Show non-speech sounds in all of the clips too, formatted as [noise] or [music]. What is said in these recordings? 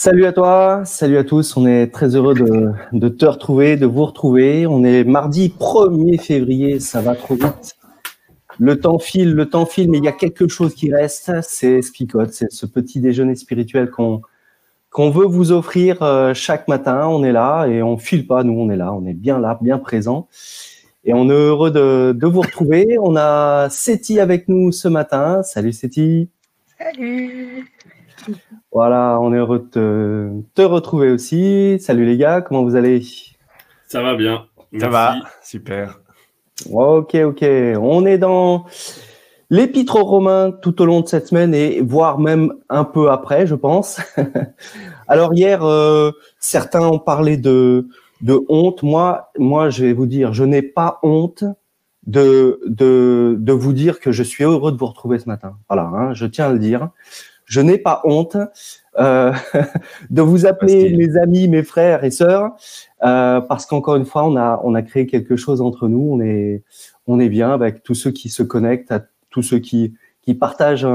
Salut à toi, salut à tous. On est très heureux de, te retrouver, de vous retrouver. On est mardi 1er février, ça va trop vite. Le temps file, le temps file, mais il y a quelque chose qui reste, c'est Spicote, c'est ce petit déjeuner spirituel qu'on veut vous offrir euh, chaque matin. On est là et on file pas, nous on est là, on est bien là, bien présent. Et on est heureux de, de vous retrouver. On a Seti avec nous ce matin. Salut Seti. Salut. Voilà, on est heureux de te, retrouver aussi. Salut les gars, comment vous allez? Ça va bien. Ça va, super. Ok, ok. On est dans l'épître aux Romains tout au long de cette semaine et voire même un peu après, je pense. [laughs] Alors hier, euh, certains ont parlé de, de honte. Moi, moi, je vais vous dire, je n'ai pas honte de, de, de vous dire que je suis heureux de vous retrouver ce matin. Voilà, hein, je tiens à le dire je n'ai pas honte euh, [laughs] de vous appeler mes amis, mes frères et sœurs, euh, parce qu'encore une fois, on a on a créé quelque chose entre nous. On est on est bien avec tous ceux qui se connectent, à tous ceux qui qui partagent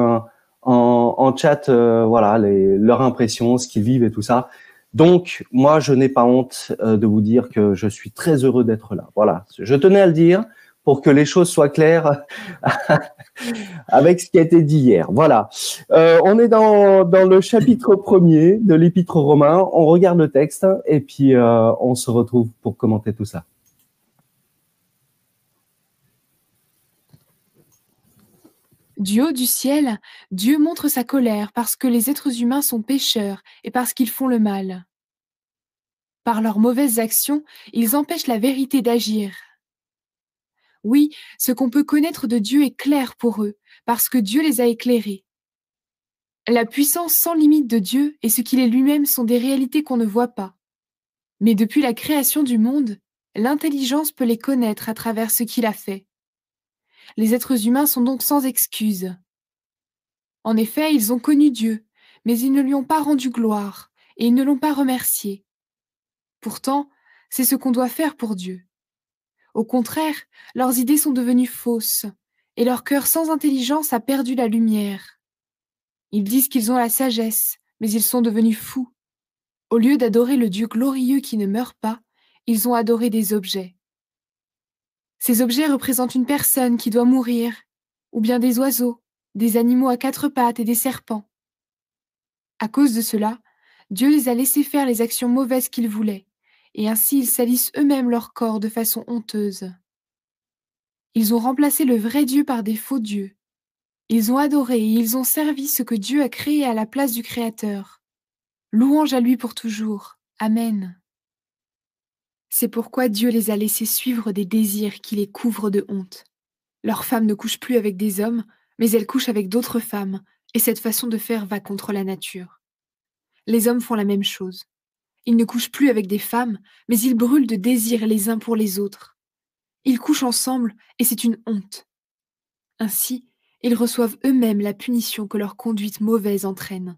en, en chat, euh, voilà, les, leurs impressions, ce qu'ils vivent et tout ça. Donc, moi, je n'ai pas honte euh, de vous dire que je suis très heureux d'être là. Voilà, je tenais à le dire pour que les choses soient claires [laughs] avec ce qui a été dit hier. Voilà. Euh, on est dans, le chapitre premier de l'Épître romain. On regarde le texte et puis euh, on se retrouve pour commenter tout ça. Du haut du ciel, Dieu montre sa colère parce que les êtres humains sont pécheurs et parce qu'ils font le mal. Par leurs mauvaises actions, ils empêchent la vérité d'agir. Oui, ce qu'on peut connaître de Dieu est clair pour eux, parce que Dieu les a éclairés. La puissance sans limite de Dieu et ce qu'il est lui-même sont des réalités qu'on ne voit pas. Mais depuis la création du monde, l'intelligence peut les connaître à travers ce qu'il a fait. Les êtres humains sont donc sans excuse. En effet, ils ont connu Dieu, mais ils ne lui ont pas rendu gloire, et ils ne l'ont pas remercié. Pourtant, c'est ce qu'on doit faire pour Dieu. Au contraire, leurs idées sont devenues fausses, et leur cœur sans intelligence a perdu la lumière. Ils disent qu'ils ont la sagesse, mais ils sont devenus fous. Au lieu d'adorer le Dieu glorieux qui ne meurt pas, ils ont adoré des objets. Ces objets représentent une personne qui doit mourir, ou bien des oiseaux, des animaux à quatre pattes et des serpents. À cause de cela, Dieu les a laissés faire les actions mauvaises qu'ils voulaient, et ainsi ils salissent eux-mêmes leur corps de façon honteuse. Ils ont remplacé le vrai Dieu par des faux dieux. Ils ont adoré et ils ont servi ce que Dieu a créé à la place du Créateur. Louange à lui pour toujours. Amen. C'est pourquoi Dieu les a laissés suivre des désirs qui les couvrent de honte. Leurs femmes ne couchent plus avec des hommes, mais elles couchent avec d'autres femmes, et cette façon de faire va contre la nature. Les hommes font la même chose. Ils ne couchent plus avec des femmes, mais ils brûlent de désir les uns pour les autres. Ils couchent ensemble, et c'est une honte. Ainsi, ils reçoivent eux-mêmes la punition que leur conduite mauvaise entraîne.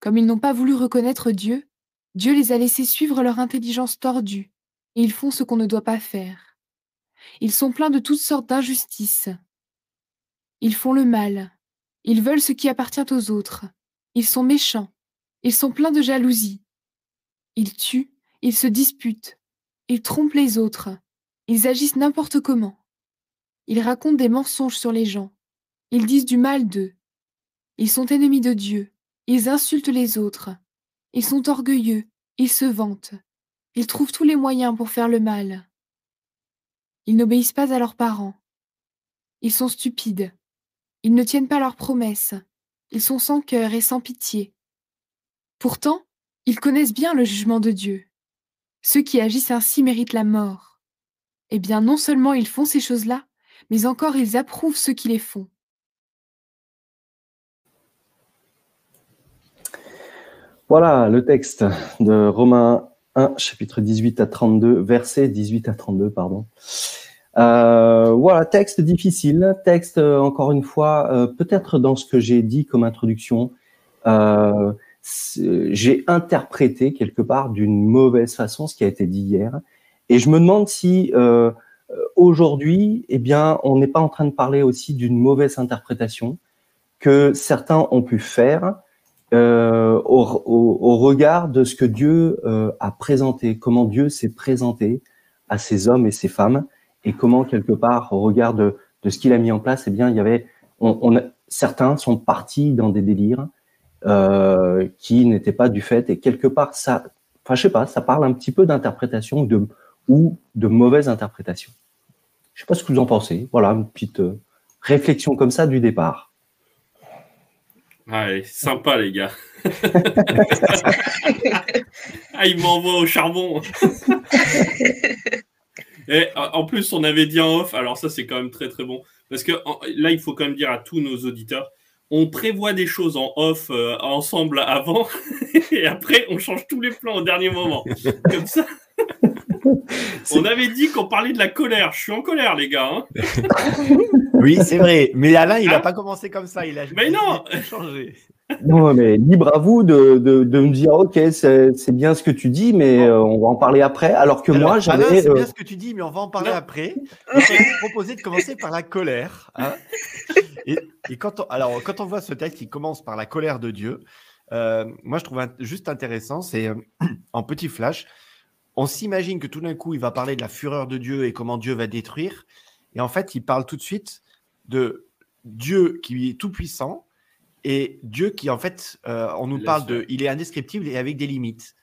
Comme ils n'ont pas voulu reconnaître Dieu, Dieu les a laissés suivre leur intelligence tordue, et ils font ce qu'on ne doit pas faire. Ils sont pleins de toutes sortes d'injustices. Ils font le mal, ils veulent ce qui appartient aux autres, ils sont méchants, ils sont pleins de jalousie. Ils tuent, ils se disputent, ils trompent les autres, ils agissent n'importe comment. Ils racontent des mensonges sur les gens, ils disent du mal d'eux. Ils sont ennemis de Dieu, ils insultent les autres, ils sont orgueilleux, ils se vantent, ils trouvent tous les moyens pour faire le mal. Ils n'obéissent pas à leurs parents. Ils sont stupides. Ils ne tiennent pas leurs promesses. Ils sont sans cœur et sans pitié. Pourtant, ils connaissent bien le jugement de Dieu. Ceux qui agissent ainsi méritent la mort. Eh bien, non seulement ils font ces choses-là, mais encore ils approuvent ceux qui les font. Voilà le texte de Romains 1, chapitre 18 à 32, verset 18 à 32, pardon. Euh, voilà, texte difficile, texte, euh, encore une fois, euh, peut-être dans ce que j'ai dit comme introduction, j'ai interprété quelque part d'une mauvaise façon ce qui a été dit hier. Et je me demande si aujourd'hui, eh bien, on n'est pas en train de parler aussi d'une mauvaise interprétation que certains ont pu faire euh, au, au, regard de ce que Dieu euh, a présenté, comment Dieu s'est présenté à ces hommes et ces femmes, et comment quelque part, au regard de, de ce qu'il a mis en place, eh bien, il y avait, on, on certains sont partis dans des délires euh, qui n'étaient pas du fait, et quelque part, ça, enfin, je sais pas, ça parle un petit peu d'interprétation de, ou de mauvaise interprétation. Je sais pas ce que vous en pensez. Voilà, une petite euh, réflexion comme ça du départ. Allez, sympa les gars. [laughs] ah, il m'envoie au charbon. [laughs] Et en plus, on avait dit en off, alors ça c'est quand même très très bon, parce que là, il faut quand même dire à tous nos auditeurs, on prévoit des choses en off euh, ensemble avant, [laughs] et après, on change tous les plans au dernier moment. Comme ça. [laughs] On avait dit qu'on parlait de la colère. Je suis en colère, les gars. Hein. oui, c'est vrai. Mais Alain, il n'a hein pas commencé comme ça. Il a mais non changé. Non, mais libre à vous de, de, de me dire, ok, c'est bien ce que tu dis, mais euh, on va en parler après. Alors que moi, j'avais. c'est bien euh, ce que tu dis, mais on va en parler après. Je vais proposer de commencer par la colère. Hein. Et, quand on, alors, quand on voit ce texte qui commence par la colère de Dieu, euh, moi, je trouve juste intéressant, c'est en petit flash, on s'imagine que tout d'un coup, il va parler de la fureur de Dieu et comment Dieu va détruire. Et en fait, il parle tout de suite de Dieu qui est tout puissant et Dieu qui, en fait, euh, on nous parle de, il est indescriptible et avec des limites.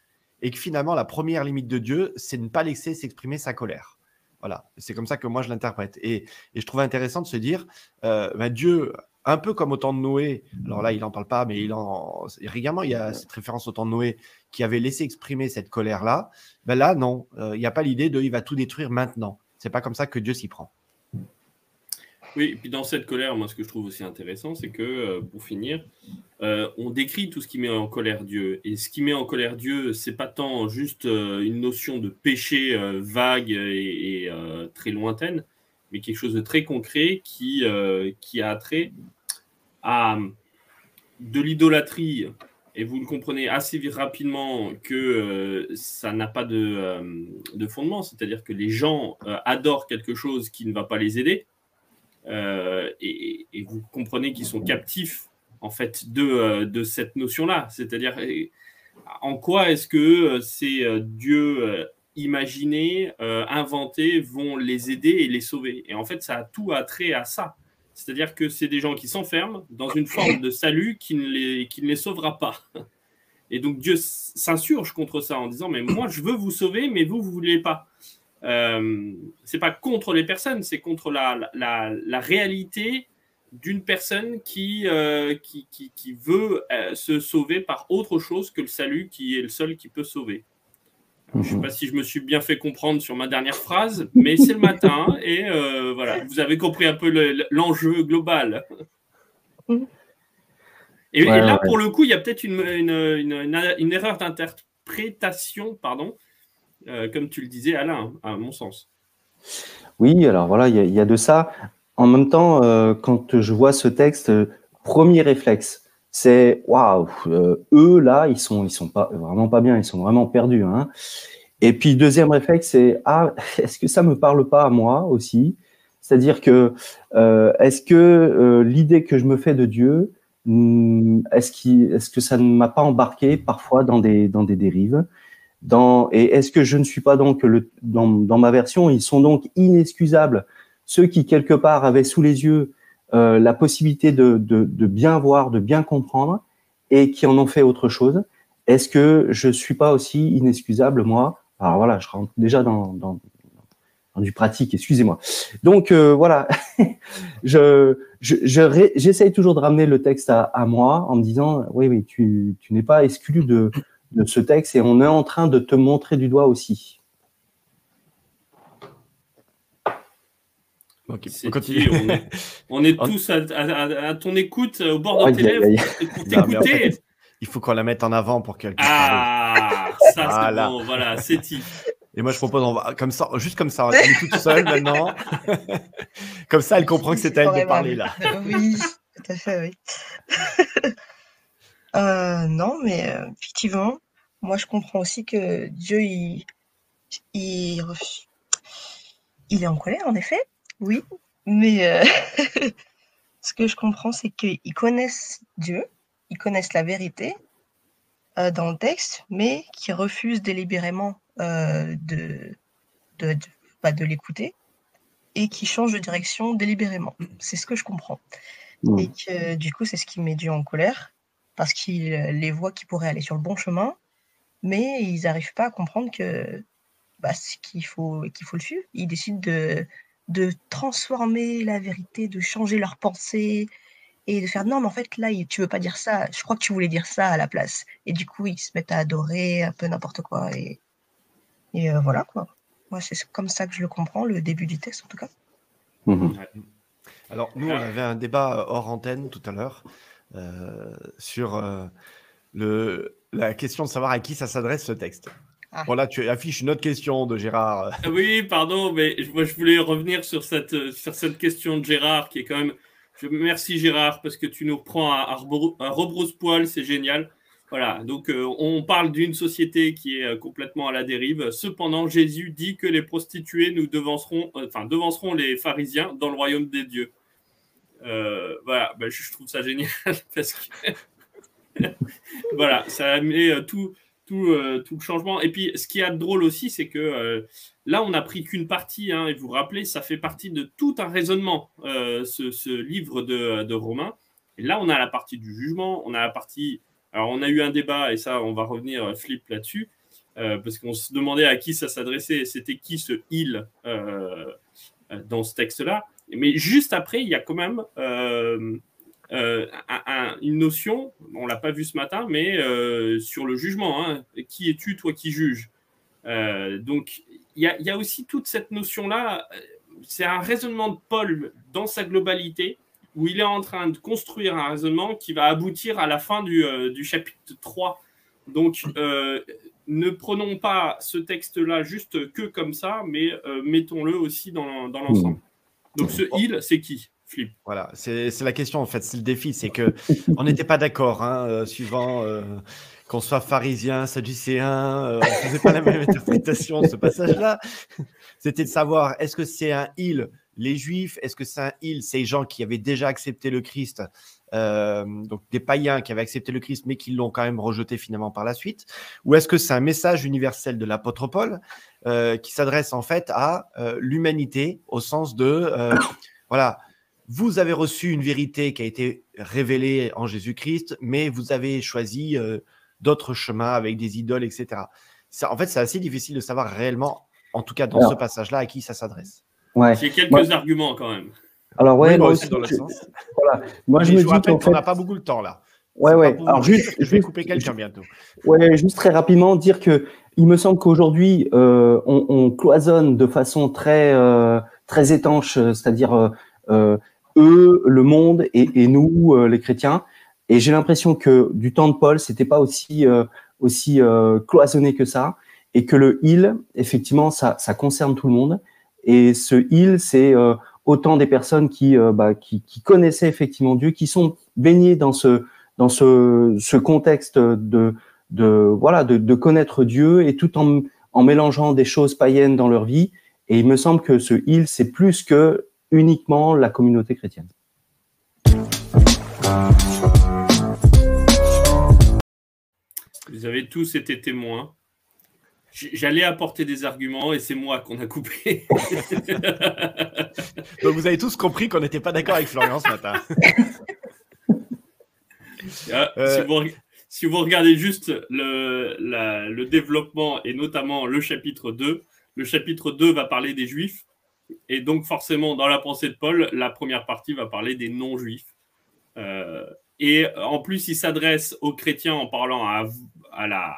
Et que finalement, la première limite de Dieu, c'est de ne pas laisser s'exprimer sa colère. Voilà, c'est comme ça que moi je l'interprète. Et, je trouve intéressant de se dire, euh, ben Dieu, un peu comme au temps de Noé, alors là il n'en parle pas, mais il en, régulièrement il y a cette référence au temps de Noé qui avait laissé exprimer cette colère-là. Ben là, non, euh, il n'y a pas l'idée de il va tout détruire maintenant. C'est pas comme ça que Dieu s'y prend. Oui, et puis dans cette colère, moi, ce que je trouve aussi intéressant, c'est que, euh, pour finir, euh, on décrit tout ce qui met en colère Dieu. Et ce qui met en colère Dieu, c'est pas tant juste une notion de péché vague et, très lointaine, mais quelque chose de très concret qui, qui a trait à de l'idolâtrie. Et vous le comprenez assez rapidement que euh, ça n'a pas de, euh, de fondement, c'est-à-dire que les gens euh, adorent quelque chose qui ne va pas les aider, et, et, vous comprenez qu'ils sont captifs en fait de, de cette notion-là, c'est-à-dire en quoi est-ce que ces dieux imaginés, inventés vont les aider et les sauver, et en fait ça a tout attrait à ça. C'est-à-dire que c'est des gens qui s'enferment dans une forme de salut qui ne les, qui ne les sauvera pas. Et donc Dieu s'insurge contre ça en disant, mais moi je veux vous sauver, mais vous, vous ne voulez pas. Euh, c'est pas contre les personnes, c'est contre la, la, la, réalité d'une personne qui, euh, qui, qui, qui, veut euh, se sauver par autre chose que le salut qui est le seul qui peut sauver. Je ne sais pas si je me suis bien fait comprendre sur ma dernière phrase, mais c'est le matin et euh, voilà, vous avez compris un peu l'enjeu global. Et, là, pour le coup, il y a peut-être une, une, erreur d'interprétation, pardon, euh, comme tu le disais, Alain, à mon sens. Oui, alors voilà, il y, a de ça. En même temps, euh, quand je vois ce texte, premier réflexe, c'est waouh, euh, eux là, ils sont, ils sont pas vraiment pas bien, ils sont vraiment perdus. Hein. Et puis deuxième réflexe, c'est ah, [laughs] est-ce que ça me parle pas à moi aussi? C'est-à-dire que euh, est-ce que euh, l'idée que je me fais de Dieu, hmm, est-ce que ça ne m'a pas embarqué parfois dans des dans des dérives? Dans, et est-ce que je ne suis pas donc le, dans, dans ma version, ils sont donc inexcusables ceux qui quelque part avaient sous les yeux euh, la possibilité de, de, bien voir, de bien comprendre, et qui en ont fait autre chose. Est-ce que je suis pas aussi inexcusable moi? Alors voilà, je rentre déjà dans, dans, du pratique, excusez-moi. Donc euh, voilà, [laughs] je, je, j'essaye toujours de ramener le texte à, à, moi en me disant, oui, oui, tu, tu n'es pas exclu de, de ce texte et on est en train de te montrer du doigt aussi. Okay. on, est, on est [laughs] tous à, à, ton écoute au bord de tes lèvres pour t'écouter. il faut qu'on la mette en avant pour qu'elle. Ah, ça c'est bon, voilà, c'est et moi, je propose, comme ça, juste comme ça, elle est toute seule maintenant. [laughs] comme ça, elle comprend que c'est à elle de parler là. oui, tout à fait, oui. [laughs] Euh, non, mais euh, effectivement, moi, je comprends aussi que Dieu, il, il, il est en colère, en effet, oui. Mais euh, [laughs] ce que je comprends, c'est qu'ils connaissent Dieu, ils connaissent la vérité dans le texte, mais qu'ils refusent délibérément euh, de, de, bah, de, l'écouter et qui change de direction délibérément. C'est ce que je comprends. Mmh. Et que du coup, c'est ce qui met Dieu en colère parce qu'il les voit qui pourraient aller sur le bon chemin, mais ils n'arrivent pas à comprendre que bah, qu'il faut, qu'il faut le suivre. Ils décident de, de transformer la vérité, de changer leur pensée et de faire non, mais en fait, là, tu veux pas dire ça, je crois que tu voulais dire ça à la place. Et du coup, ils se mettent à adorer un peu n'importe quoi. Et, et euh, voilà, quoi. Moi, c'est comme ça que je le comprends, le début du texte, en tout cas. Mhm. Alors, nous, on avait un débat euh, hors antenne tout à l'heure euh, sur le, la question de savoir à qui ça s'adresse ce texte. Ah. Bon, là, tu affiches une autre question de Gérard. Ah oui, pardon, mais moi, je voulais revenir sur cette, sur cette question de Gérard qui est quand même. Je, merci Gérard parce que tu nous reprends à, à, rebrousse-poil, c'est génial. Voilà, donc euh, on parle d'une société qui est euh, complètement à la dérive. Cependant, Jésus dit que les prostituées nous devanceront, euh, enfin, devanceront les pharisiens dans le royaume des dieux. voilà, ben, je, trouve ça génial [laughs] parce que [laughs] voilà, ça met tout, tout, tout le changement. Et puis, ce qui est drôle aussi, c'est que là, on n'a pris qu'une partie, hein, et vous vous rappelez, ça fait partie de tout un raisonnement, ce, livre de, de Romains. Et là, on a la partie du jugement, on a la partie alors, on a eu un débat, et ça, on va revenir, euh, Flip, là-dessus, euh, parce qu'on se demandait à qui ça s'adressait, c'était qui ce il euh, dans ce texte-là. Mais juste après, il y a quand même une notion, on ne l'a pas vu ce matin, mais sur le jugement. Hein. Qui es-tu, toi qui juges? Donc, il y, a aussi toute cette notion-là. C'est un raisonnement de Paul dans sa globalité où il est en train de construire un raisonnement qui va aboutir à la fin du, euh, chapitre 3. Donc, euh, ne prenons pas ce texte-là juste que comme ça, mais euh, mettons-le aussi dans, dans l'ensemble. Donc, ce il, c'est qui? Voilà, c'est la question en fait, c'est le défi, c'est que [laughs] on n'était pas d'accord, hein, suivant qu'on soit pharisien, sadducéen, on ne faisait pas la même [laughs] interprétation de ce passage-là. C'était de savoir est-ce que c'est un il les Juifs, est-ce que c'est un il, ces gens qui avaient déjà accepté le Christ, euh, donc des païens qui avaient accepté le Christ, mais qui l'ont quand même rejeté finalement par la suite? Ou est-ce que c'est un message universel de l'apôtre Paul euh, qui s'adresse en fait à euh, l'humanité au sens de, voilà, vous avez reçu une vérité qui a été révélée en Jésus-Christ, mais vous avez choisi d'autres chemins avec des idoles, etc. en fait, c'est assez difficile de savoir réellement, en tout cas dans ce passage-là, à qui ça s'adresse. J'ai quelques arguments quand même. Alors, ouais, moi, aussi, dans le sens. Voilà. Moi, je, me dis qu'on n'a pas beaucoup de temps là. Ouais, ouais. Alors, juste, je vais couper quelqu'un bientôt. Ouais, juste très rapidement dire que il me semble qu'aujourd'hui, euh, on, on, cloisonne de façon très, euh, très étanche, c'est-à-dire euh, euh eux, le monde et, et nous, euh, les chrétiens. Et j'ai l'impression que du temps de Paul, c'était pas aussi, euh, aussi cloisonné que ça, et que le il, effectivement, ça, ça concerne tout le monde. Et ce il, c'est euh, autant des personnes qui, euh, bah, qui, qui, connaissaient effectivement Dieu, qui sont baignées dans ce, dans ce, ce contexte de, de, voilà, de, de, connaître Dieu et tout en, en mélangeant des choses païennes dans leur vie. Et il me semble que ce il, c'est plus que uniquement la communauté chrétienne. Vous avez tous été témoins J'allais apporter des arguments et c'est moi qu'on a coupé. Donc [laughs] vous avez tous compris qu'on n'était pas d'accord avec Florian ce matin. [laughs] Ah, euh. si, vous, regardez juste le, le, développement et notamment le chapitre 2, le chapitre 2 va parler des juifs. Et donc, forcément, dans la pensée de Paul, la première partie va parler des non-juifs. Euh, et en plus, il s'adresse aux chrétiens en parlant à, à la,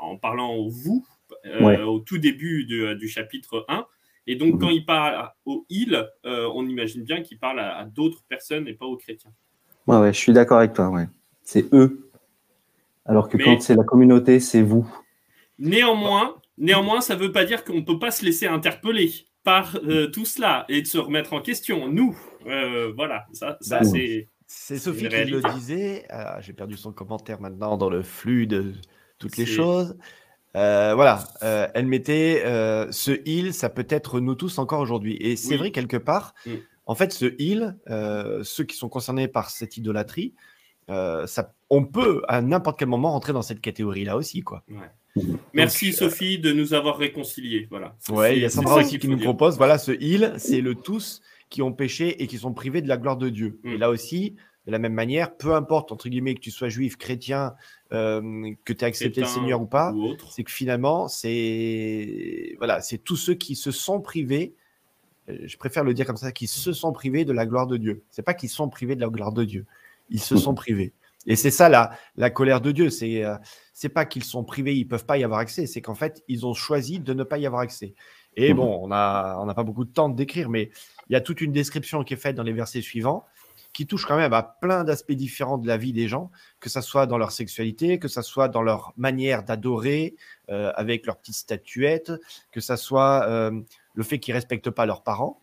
en parlant au vous euh, au tout début du chapitre 1. Et donc, quand il parle au il, euh, on imagine bien qu'il parle à, d'autres personnes et pas aux chrétiens. Ouais, ouais, je suis d'accord avec toi. Ouais. C'est eux. Alors que quand c'est la communauté, c'est vous. Néanmoins, néanmoins ça ne veut pas dire qu'on ne peut pas se laisser interpeller par euh, tout cela et de se remettre en question. Nous, voilà, ça, ça bah, c'est. C'est Sophie qui le disait. Ah, j'ai perdu son commentaire maintenant dans le flux de toutes les choses. Euh, voilà, euh, elle mettait euh, ce il, ça peut être nous tous encore aujourd'hui. Et c'est vrai quelque part, mm. en fait, ce il, ceux qui sont concernés par cette idolâtrie, ça, on peut à n'importe quel moment rentrer dans cette catégorie-là aussi, quoi. Merci Sophie de nous avoir réconciliés. Voilà. Ouais, il y a Sandra aussi qui nous propose. Voilà, ce il, c'est le tous qui ont péché et qui sont privés de la gloire de Dieu. Et mm. là aussi, de la même manière, peu importe, entre guillemets, que tu sois juif, chrétien, euh, que tu aies accepté le Seigneur ou pas, c'est que finalement, c'est voilà, c'est tous ceux qui se sont privés, euh, je préfère le dire comme ça, qui se sont privés de la gloire de Dieu. C'est pas qu'ils sont privés de la gloire de Dieu, ils se sont privés. Et c'est ça la, la colère de Dieu. C'est euh, c'est pas qu'ils sont privés, ils peuvent pas y avoir accès. C'est qu'en fait, ils ont choisi de ne pas y avoir accès. Et bon, on a on n'a pas beaucoup de temps de décrire, mais il y a toute une description qui est faite dans les versets suivants qui touche quand même à plein d'aspects différents de la vie des gens, que ce soit dans leur sexualité, que ce soit dans leur manière d'adorer, euh, avec leurs petites statuettes, que ce soit euh, le fait qu'ils ne respectent pas leurs parents.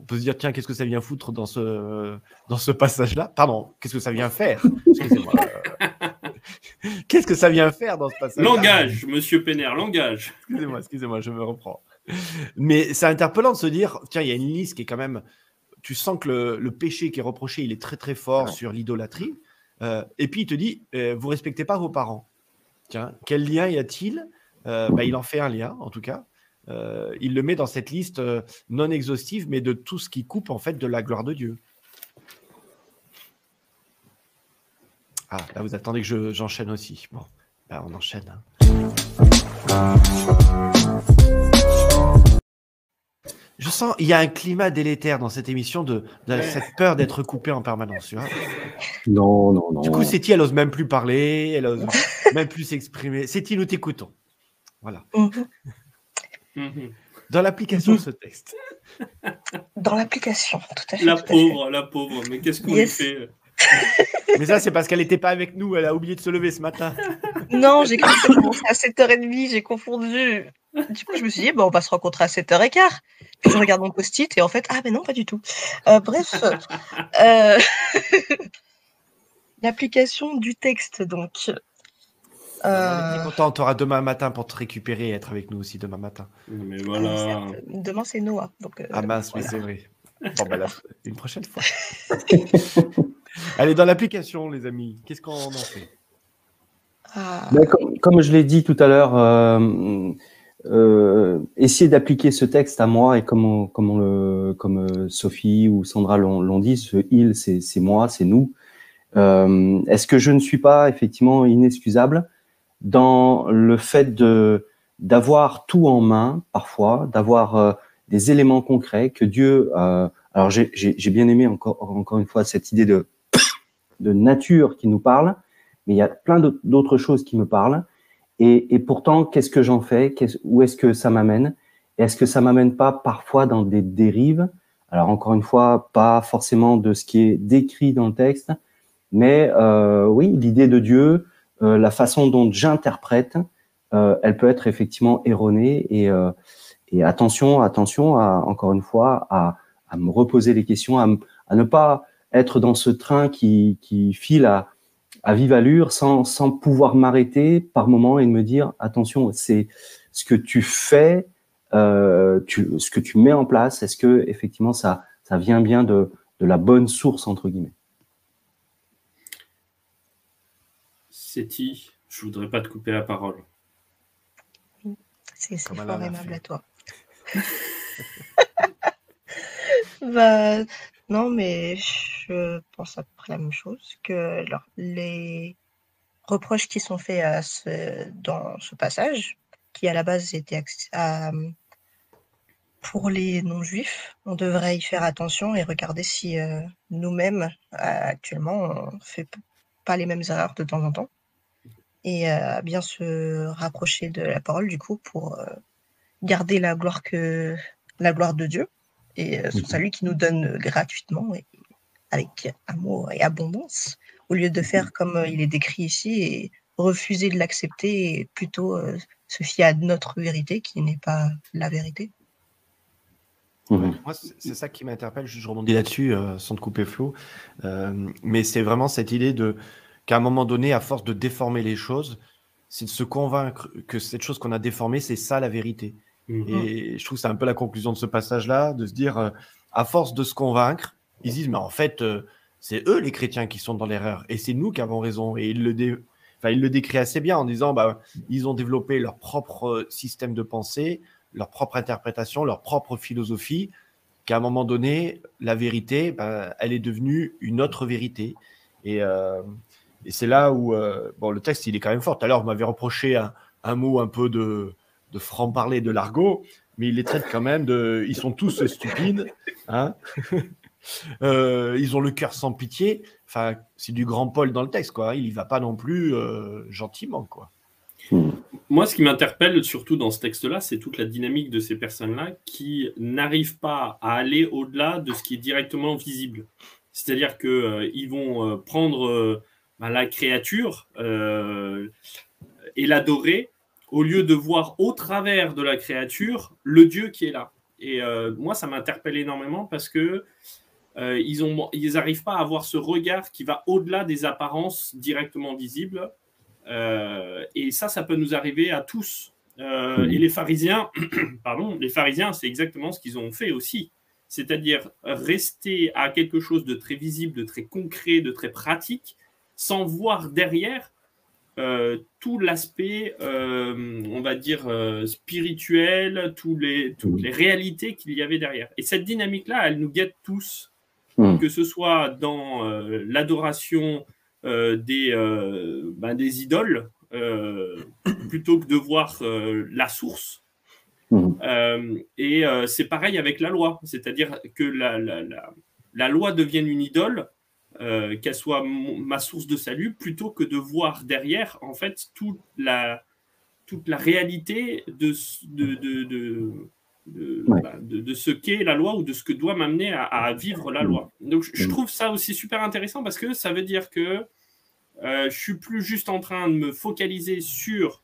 On peut se dire, tiens, qu'est-ce que ça vient foutre dans ce, dans ce passage-là? Pardon, qu'est-ce que ça vient faire? Excusez-moi. [laughs] qu'est-ce que ça vient faire dans ce passage Langage, monsieur Pénère, langage. Excusez-moi, excusez-moi, je me reprends. Mais c'est interpellant de se dire, tiens, il y a une liste qui est quand même tu sens que le, péché qui est reproché, il est très très fort sur l'idolâtrie. Euh, et puis il te dit, euh, vous respectez pas vos parents. Tiens, quel lien y a-t-il? Euh, bah, Il en fait un lien, en tout cas. Il le met dans cette liste non exhaustive, mais de tout ce qui coupe en fait de la gloire de Dieu. Ah, là vous attendez que j'enchaîne aussi. Bon, bah, on enchaîne. Hein. Je sens, il y a un climat délétère dans cette émission de, cette peur d'être coupé en permanence. non, non, non. Du coup, Séti, elle ose même plus parler, elle ose [laughs] même plus s'exprimer. Séti, nous t'écoutons. Voilà. Mhm. Mhm. Dans l'application, de ce texte. Dans l'application, tout à fait. La pauvre, la pauvre, mais qu'est-ce qu'on lui fait [laughs] Mais ça, c'est parce qu'elle n'était pas avec nous, elle a oublié de se lever ce matin. Non, j'ai cru que ça commençait à 7h30, j'ai confondu. Du coup, je me suis dit, bon, on va se rencontrer à 7h15. Puis je regarde mon post-it et en fait, ah, mais non, pas du tout. Euh, bref, euh, [laughs] l'application du texte, donc. Euh... Content, tu auras demain matin pour te récupérer et être avec nous aussi demain matin. Mais voilà. Demain, c'est Noah. Donc, euh, ah mince, mais c'est vrai. [laughs] Bon, ben une prochaine fois. [laughs] Allez, dans l'application, les amis, qu'est-ce qu'on en fait? Ah. ben, comme, je l'ai dit tout à l'heure, euh, euh, essayer d'appliquer ce texte à moi et comme, comme, le, comme euh, Sophie ou Sandra l'ont dit, ce il, c'est moi, c'est nous. Euh, Est-ce que je ne suis pas effectivement inexcusable? Dans le fait de d'avoir tout en main parfois, d'avoir euh, des éléments concrets que Dieu. Euh, alors j'ai bien aimé encore encore une fois cette idée de de nature qui nous parle, mais il y a plein d'autres choses qui me parlent. Et, et pourtant, qu'est-ce que j'en fais? Où est-ce que ça m'amène? Est-ce que ça m'amène pas parfois dans des dérives? Alors encore une fois, pas forcément de ce qui est décrit dans le texte, mais euh, oui, l'idée de Dieu, la façon dont j'interprète, euh, elle peut être effectivement erronée. Et, euh, et attention, attention, à, encore une fois, à, me reposer les questions, à, ne pas être dans ce train qui, file à, vive allure sans, pouvoir m'arrêter par moment et me dire attention, c'est ce que tu fais, euh, ce que tu mets en place, est-ce que effectivement ça, vient bien de la bonne source entre guillemets? Séti, je voudrais pas te couper la parole. C'est fort aimable à toi. [laughs] bah, non, mais je pense à peu près la même chose, que les reproches qui sont faits à ce, dans ce passage, qui à la base était pour les non-juifs. On devrait y faire attention et regarder si nous-mêmes, actuellement, on ne fait pas les mêmes erreurs de temps en temps. Et bien se rapprocher de la parole, du coup, pour garder la gloire, que, la gloire de Dieu et son salut qui nous donne gratuitement et avec amour et abondance, au lieu de faire comme il est décrit ici et refuser de l'accepter et plutôt se fier à notre vérité qui n'est pas la vérité. Moi, c'est ça qui m'interpelle. Je rebondis là-dessus sans te couper flou. mais c'est vraiment cette idée de qu'à un moment donné, à force de déformer les choses, c'est de se convaincre que cette chose qu'on a déformée, c'est ça la vérité. Mmh. Et je trouve que c'est un peu la conclusion de ce passage-là, de se dire, à force de se convaincre, ils disent, mais en fait, c'est eux les chrétiens qui sont dans l'erreur, et c'est nous qui avons raison. Et ils le, il le décrit assez bien en disant, bah, ils ont développé leur propre système de pensée, leur propre interprétation, leur propre philosophie, qu'à un moment donné, la vérité, bah, elle est devenue une autre vérité. Et, euh, c'est là où, euh, bon, le texte, il est quand même fort. L'heure, vous m'avez reproché un, mot un peu de, de franc-parler de l'argot, mais il les traite quand même de. Ils sont tous stupides. Hein [laughs] euh, ils ont le cœur sans pitié. Enfin, c'est du grand Paul dans le texte, quoi. Il y va pas non plus gentiment, quoi. Moi, ce qui m'interpelle surtout dans ce texte-là, c'est toute la dynamique de ces personnes-là qui n'arrivent pas à aller au-delà de ce qui est directement visible. C'est-à-dire qu'ils euh, vont euh, prendre euh, bah, la créature et l'adorer au lieu de voir au travers de la créature le Dieu qui est là. Et moi, ça m'interpelle énormément parce que ils n'arrivent pas à avoir ce regard qui va au-delà des apparences directement visibles euh, et ça, ça peut nous arriver à tous. Euh, et les pharisiens, [clears throat] pardon, les pharisiens, c'est exactement ce qu'ils ont fait aussi. C'est-à-dire rester à quelque chose de très visible, de très concret, de très pratique, sans voir derrière euh, tout l'aspect, on va dire, spirituel, tous les, toutes les réalités qu'il y avait derrière. Et cette dynamique-là, elle nous guette tous, hmm. que ce soit dans l'adoration euh, des, euh, ben, des idoles euh, plutôt que de voir la source. Mmh. et c'est pareil avec la loi, c'est-à-dire que la, la, la, loi devienne une idole, qu'elle soit ma source de salut, plutôt que de voir derrière, en fait, toute la, toute la réalité de, de, de, de, bah, de, ce qu'est la loi ou de ce que doit m'amener à, vivre la loi. Donc je, trouve ça aussi super intéressant parce que ça veut dire que euh, je suis plus juste en train de me focaliser sur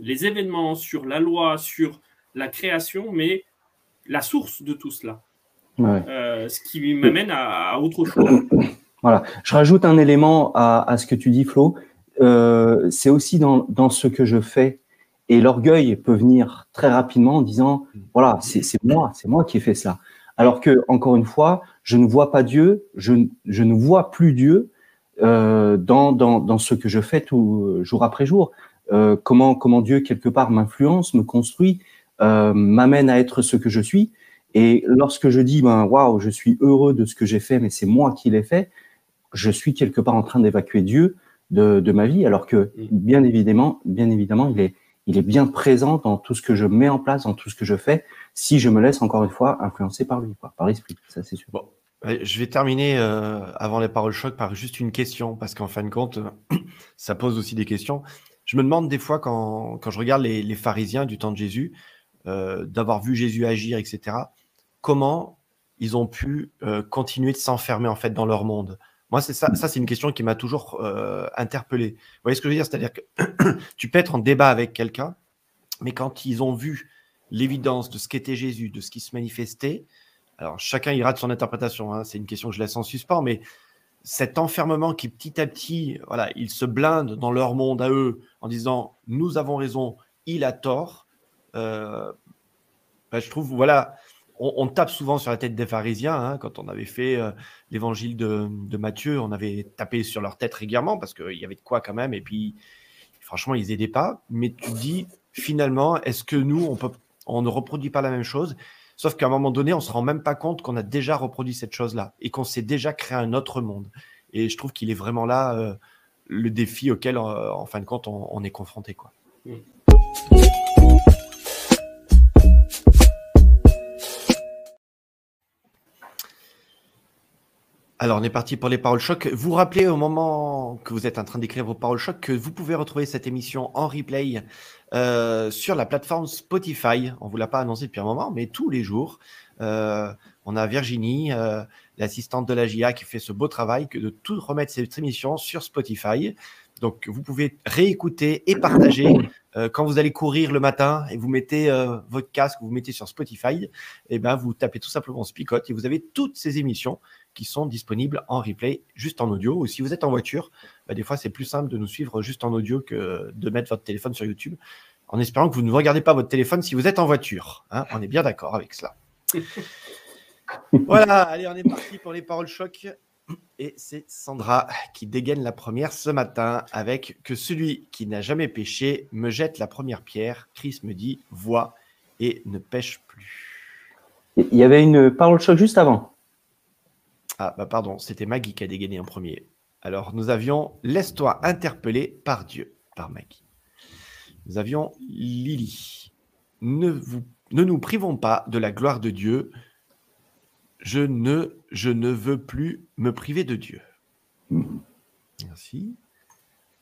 les événements, sur la loi, sur la création, mais la source de tout cela. Euh, ce qui m'amène à, autre chose. [coughs] Voilà. Je rajoute un élément à, ce que tu dis, Flo. Euh, c'est aussi dans, dans, ce que je fais et l'orgueil peut venir très rapidement en disant voilà, c'est moi, c'est moi qui ai fait ça. Alors que, encore une fois, je ne vois pas Dieu, je, je ne vois plus Dieu euh, dans, dans, dans, ce que je fais tout jour après jour. Comment, comment Dieu, quelque part, m'influence, me construit, m'amène à être ce que je suis. Et lorsque je dis, ben, waouh, je suis heureux de ce que j'ai fait, mais c'est moi qui l'ai fait, je suis quelque part en train d'évacuer Dieu de, de, ma vie, alors que, mm. bien évidemment, bien évidemment, il est, il est bien présent dans tout ce que je mets en place, dans tout ce que je fais, si je me laisse encore une fois influencer par lui, quoi, par l'esprit. Ça, c'est sûr. Bon. Je vais terminer euh, avant les paroles choc par juste une question, parce qu'en fin de compte, [clears throat] ça pose aussi des questions. Je me demande des fois, quand, quand je regarde les, les, pharisiens du temps de Jésus, euh, d'avoir vu Jésus agir, etc., comment ils ont pu euh, continuer de s'enfermer en fait dans leur monde moi, c'est ça, ça c'est une question qui m'a toujours euh, interpellé. Vous voyez ce que je veux dire? C'est-à-dire que [clears throat] tu peux être en débat avec quelqu'un, mais quand ils ont vu l'évidence de ce qu'était Jésus, de ce qui se manifestait, alors chacun ira de son interprétation, hein, c'est une question que je laisse en suspens, mais cet enfermement qui petit à petit, voilà, ils se blindent dans leur monde à eux en disant nous avons raison, il a tort. Euh, ben, je trouve, voilà, on, tape souvent sur la tête des pharisiens. Hein, quand on avait fait euh, l'évangile de, Matthieu, on avait tapé sur leur tête régulièrement parce qu'il y avait de quoi quand même. Et puis, franchement, ils n'aidaient pas. Mais tu dis, finalement, est-ce que nous, on, ne reproduit pas la même chose? Sauf qu'à un moment donné, on ne se rend même pas compte qu'on a déjà reproduit cette chose-là et qu'on s'est déjà créé un autre monde. Et je trouve qu'il est vraiment là euh, le défi auquel, euh, en fin de compte, on, est confronté. Quoi. Mm. Alors, on est parti pour les paroles choc. Vous rappelez au moment que vous êtes en train d'écrire vos paroles choc que vous pouvez retrouver cette émission en replay euh, sur la plateforme Spotify. On vous l'a pas annoncé depuis un moment, mais tous les jours, euh, on a Virginie, euh, l'assistante de la GIA, qui fait ce beau travail que de tout remettre cette émission sur Spotify. Donc, vous pouvez réécouter et partager quand vous allez courir le matin et vous mettez votre casque, vous mettez sur Spotify, et eh ben vous tapez tout simplement Spicot et vous avez toutes ces émissions qui sont disponibles en replay, juste en audio. Ou si vous êtes en voiture, bah, des fois c'est plus simple de nous suivre juste en audio que de mettre votre téléphone sur YouTube, en espérant que vous ne regardez pas votre téléphone si vous êtes en voiture. Hein. on est bien d'accord avec cela. [laughs] voilà, allez, on est parti pour les paroles choc. Et c'est Sandra qui dégaine la première ce matin avec que celui qui n'a jamais pêché me jette la première pierre. Chris me dit vois et ne pêche plus. Il y avait une parole choc juste avant. Ah, bah pardon, c'était Maggie qui a dégainé en premier. Alors, nous avions Laisse-toi interpeller par Dieu, par Maggie. Nous avions Lily. Ne, vous, ne nous privons pas de la gloire de Dieu. Je ne, je ne veux plus me priver de Dieu. Merci.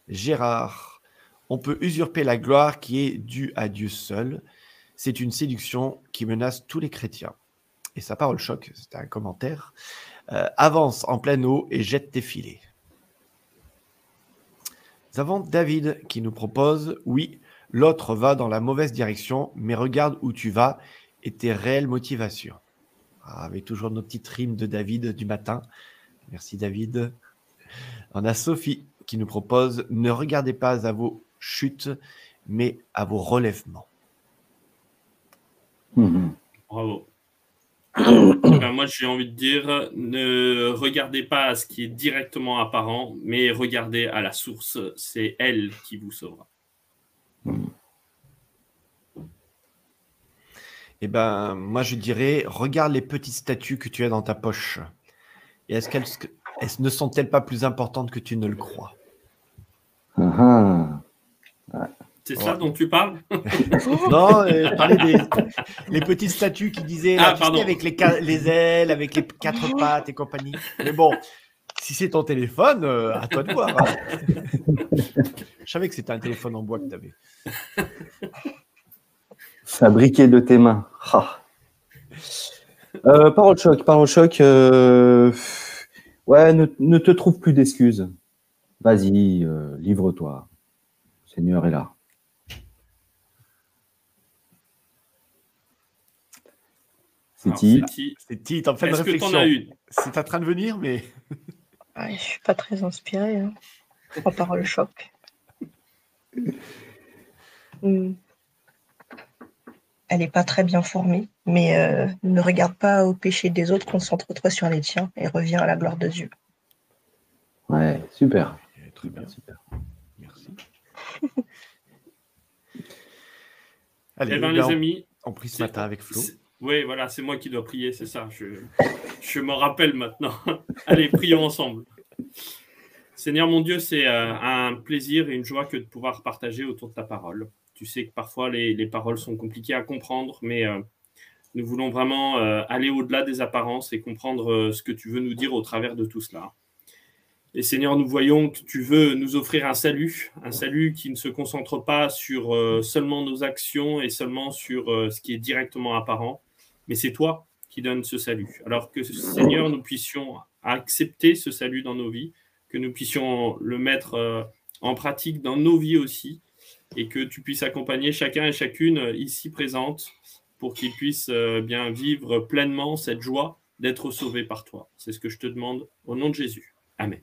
Gérard, on peut usurper la gloire qui est due à Dieu seul. C'est une séduction qui menace tous les chrétiens. Et sa parole choc, c'était un commentaire. Euh, avance en pleine eau et jette tes filets. Nous avons David qui nous propose Oui, l'autre va dans la mauvaise direction, mais regarde où tu vas et tes réelles motivations. Ah, avec toujours nos petites rimes de David du matin. Merci David. On a Sophie qui nous propose Ne regardez pas à vos chutes, mais à vos relèvements. Bravo. Ben, moi, j'ai envie de dire, ne regardez pas à ce qui est directement apparent, mais regardez à la source. C'est elle qui vous sauvera. Eh ben, moi, je dirais, regarde les petites statues que tu as dans ta poche. Et est-ce qu'elles ne sont-elles pas plus importantes que tu ne le crois? Ah ah. C'est ça dont tu parles [laughs] Non, euh, je parlais des les petites statues qui disaient ah, avec les, les, ailes, avec les quatre pattes et compagnie. Mais bon, si c'est ton téléphone, euh, à toi de voir. Hein. je savais que c'était un téléphone en bois que tu avais. Fabriqué de tes mains. Euh, parole choc, parole choc. Ouais, ne, ne, te trouve plus d'excuses. Vas-y, livre-toi. Seigneur est là. C'est Tite. en fait de réflexion. C'est en train de venir, mais. Je je suis pas très inspirée. Hein. En parole choc. [laughs] Hmm. Elle n'est pas très bien formée, mais euh, ne regarde pas au péché des autres, concentre-toi sur les tiens et reviens à la gloire de Dieu. Ouais, super. Très bien, super. Merci. [laughs] Allez, eh ben, les amis. On prie ce matin avec Flo. Oui, voilà, c'est moi qui dois prier, c'est ça. Je, je me rappelle maintenant. [laughs] Allez, prions ensemble. Seigneur mon Dieu, c'est euh, un plaisir et une joie que de pouvoir partager autour de ta parole. Tu sais que parfois les, paroles sont compliquées à comprendre, mais euh, nous voulons vraiment euh, aller au-delà des apparences et comprendre ce que tu veux nous dire au travers de tout cela. Et Seigneur, nous voyons que tu veux nous offrir un salut, un salut qui ne se concentre pas sur seulement nos actions et seulement sur ce qui est directement apparent, mais c'est toi qui donnes ce salut. Alors que, Seigneur, nous puissions accepter ce salut dans nos vies, que nous puissions le mettre euh, en pratique dans nos vies aussi, et que tu puisses accompagner chacun et chacune ici présente pour qu'ils puissent euh, bien vivre pleinement cette joie d'être sauvés par toi. C'est ce que je te demande au nom de Jésus. Amen.